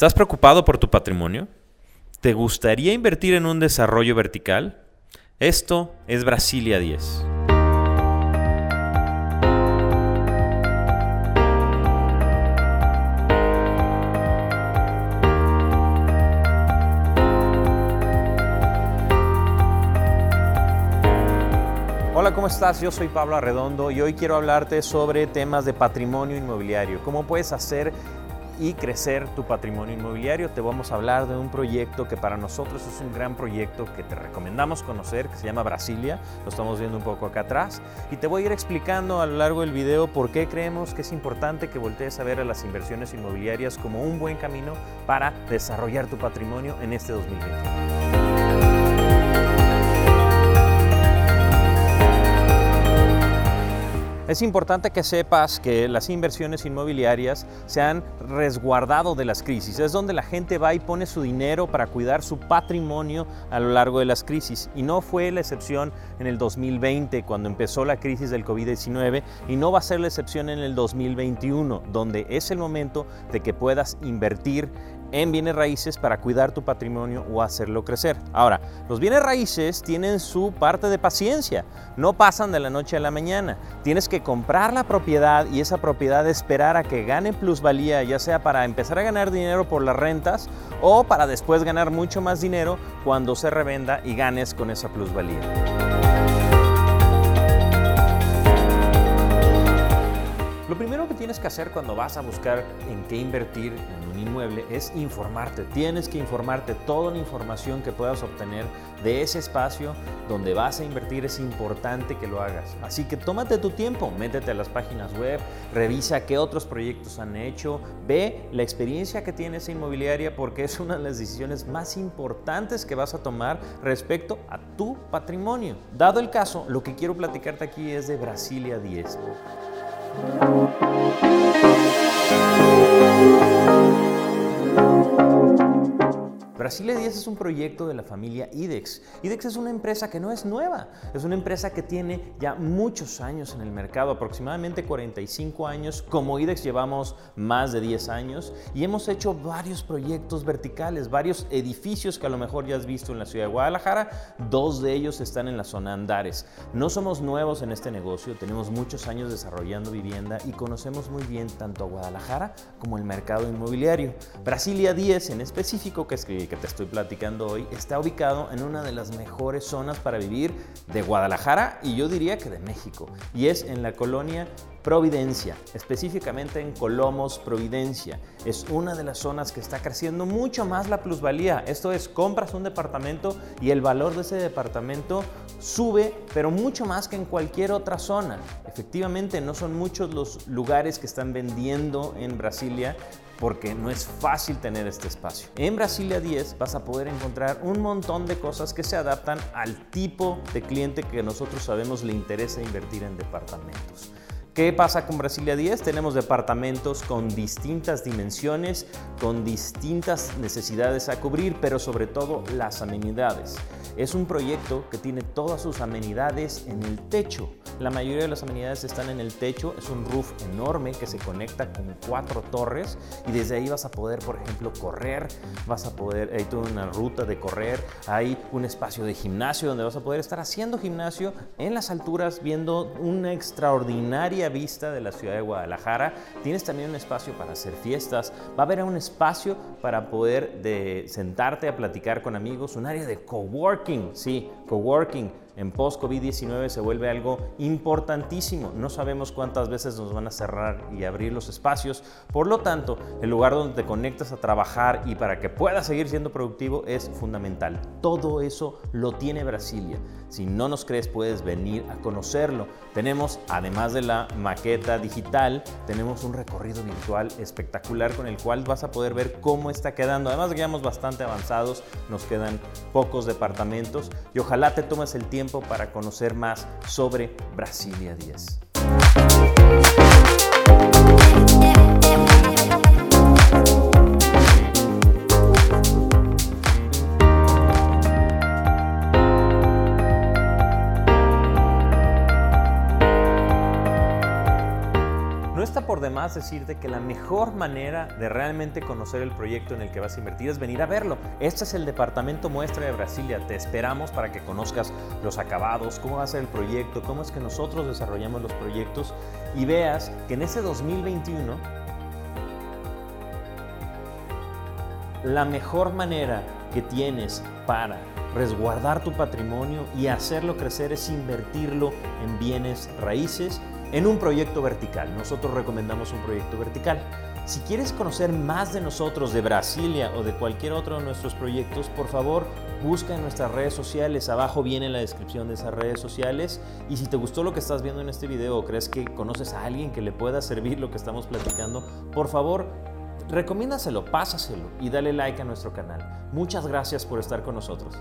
¿Estás preocupado por tu patrimonio? ¿Te gustaría invertir en un desarrollo vertical? Esto es Brasilia 10. Hola, ¿cómo estás? Yo soy Pablo Arredondo y hoy quiero hablarte sobre temas de patrimonio inmobiliario. ¿Cómo puedes hacer y crecer tu patrimonio inmobiliario. Te vamos a hablar de un proyecto que para nosotros es un gran proyecto que te recomendamos conocer, que se llama Brasilia. Lo estamos viendo un poco acá atrás. Y te voy a ir explicando a lo largo del video por qué creemos que es importante que voltees a ver a las inversiones inmobiliarias como un buen camino para desarrollar tu patrimonio en este 2021. Es importante que sepas que las inversiones inmobiliarias se han resguardado de las crisis. Es donde la gente va y pone su dinero para cuidar su patrimonio a lo largo de las crisis. Y no fue la excepción en el 2020, cuando empezó la crisis del COVID-19, y no va a ser la excepción en el 2021, donde es el momento de que puedas invertir en bienes raíces para cuidar tu patrimonio o hacerlo crecer. Ahora, los bienes raíces tienen su parte de paciencia, no pasan de la noche a la mañana. Tienes que comprar la propiedad y esa propiedad esperar a que gane plusvalía, ya sea para empezar a ganar dinero por las rentas o para después ganar mucho más dinero cuando se revenda y ganes con esa plusvalía. Lo primero que tienes que hacer cuando vas a buscar en qué invertir en un inmueble es informarte. Tienes que informarte toda la información que puedas obtener de ese espacio donde vas a invertir. Es importante que lo hagas. Así que tómate tu tiempo, métete a las páginas web, revisa qué otros proyectos han hecho, ve la experiencia que tiene esa inmobiliaria porque es una de las decisiones más importantes que vas a tomar respecto a tu patrimonio. Dado el caso, lo que quiero platicarte aquí es de Brasilia 10. Música Brasilia 10 es un proyecto de la familia IDEX. IDEX es una empresa que no es nueva, es una empresa que tiene ya muchos años en el mercado, aproximadamente 45 años. Como IDEX llevamos más de 10 años y hemos hecho varios proyectos verticales, varios edificios que a lo mejor ya has visto en la ciudad de Guadalajara. Dos de ellos están en la zona Andares. No somos nuevos en este negocio, tenemos muchos años desarrollando vivienda y conocemos muy bien tanto a Guadalajara como el mercado inmobiliario. Brasilia 10 en específico, que es que que te estoy platicando hoy está ubicado en una de las mejores zonas para vivir de Guadalajara y yo diría que de México. Y es en la colonia Providencia, específicamente en Colomos, Providencia. Es una de las zonas que está creciendo mucho más la plusvalía. Esto es, compras un departamento y el valor de ese departamento sube, pero mucho más que en cualquier otra zona. Efectivamente, no son muchos los lugares que están vendiendo en Brasilia porque no es fácil tener este espacio. En Brasilia 10 vas a poder encontrar un montón de cosas que se adaptan al tipo de cliente que nosotros sabemos le interesa invertir en departamentos. ¿Qué pasa con Brasilia 10? Tenemos departamentos con distintas dimensiones, con distintas necesidades a cubrir, pero sobre todo las amenidades. Es un proyecto que tiene todas sus amenidades en el techo. La mayoría de las amenidades están en el techo. Es un roof enorme que se conecta con cuatro torres y desde ahí vas a poder, por ejemplo, correr. Vas a poder, hay toda una ruta de correr. Hay un espacio de gimnasio donde vas a poder estar haciendo gimnasio en las alturas viendo una extraordinaria vista de la ciudad de Guadalajara. Tienes también un espacio para hacer fiestas. Va a haber un espacio para poder de sentarte a platicar con amigos, un área de coworking, sí, coworking en post-COVID-19 se vuelve algo importantísimo. No sabemos cuántas veces nos van a cerrar y abrir los espacios. Por lo tanto, el lugar donde te conectas a trabajar y para que puedas seguir siendo productivo es fundamental. Todo eso lo tiene Brasilia. Si no nos crees, puedes venir a conocerlo. Tenemos, además de la maqueta digital, tenemos un recorrido virtual espectacular con el cual vas a poder ver cómo está quedando. Además, ya bastante avanzados, nos quedan pocos departamentos y ojalá te tomes el tiempo para conocer más sobre Brasilia 10. Más decirte que la mejor manera de realmente conocer el proyecto en el que vas a invertir es venir a verlo. Este es el departamento muestra de Brasilia. Te esperamos para que conozcas los acabados, cómo va a ser el proyecto, cómo es que nosotros desarrollamos los proyectos y veas que en ese 2021 la mejor manera que tienes para resguardar tu patrimonio y hacerlo crecer es invertirlo en bienes raíces en un proyecto vertical. Nosotros recomendamos un proyecto vertical. Si quieres conocer más de nosotros, de Brasilia o de cualquier otro de nuestros proyectos, por favor busca en nuestras redes sociales. Abajo viene la descripción de esas redes sociales. Y si te gustó lo que estás viendo en este video o crees que conoces a alguien que le pueda servir lo que estamos platicando, por favor recomiéndaselo, pásaselo y dale like a nuestro canal. Muchas gracias por estar con nosotros.